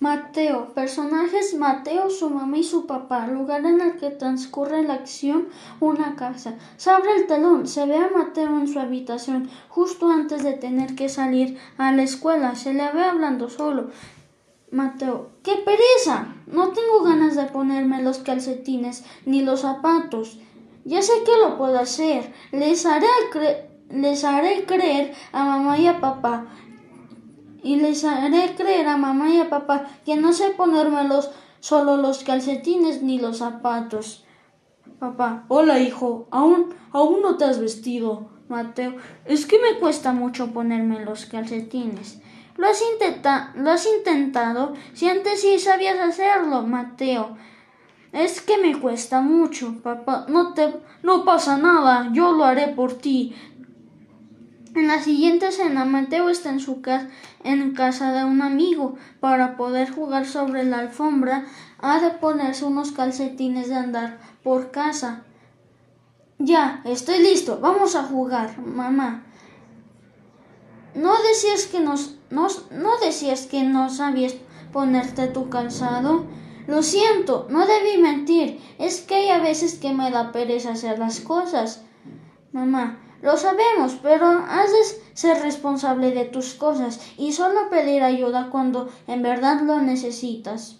Mateo. Personajes Mateo, su mamá y su papá. Lugar en el que transcurre la acción una casa. Se abre el telón. Se ve a Mateo en su habitación justo antes de tener que salir a la escuela. Se le ve hablando solo. Mateo. ¡Qué pereza! No tengo ganas de ponerme los calcetines ni los zapatos. Ya sé que lo puedo hacer. Les haré, les haré creer a mamá y a papá y les haré creer a mamá y a papá que no sé ponerme los, solo los calcetines ni los zapatos. Papá, hola hijo, aún, aún no te has vestido. Mateo, es que me cuesta mucho ponerme los calcetines. Lo has, lo has intentado si antes sí sabías hacerlo, Mateo. Es que me cuesta mucho, papá. No te, no pasa nada. Yo lo haré por ti. En la siguiente escena, Mateo está en su casa, en casa de un amigo. Para poder jugar sobre la alfombra, ha de ponerse unos calcetines de andar por casa. Ya, estoy listo. Vamos a jugar, mamá. ¿No decías que nos, no, no decías que no sabías ponerte tu calzado? Lo siento, no debí mentir. Es que hay a veces que me da pereza hacer las cosas. Mamá, lo sabemos, pero has de ser responsable de tus cosas y solo pedir ayuda cuando en verdad lo necesitas.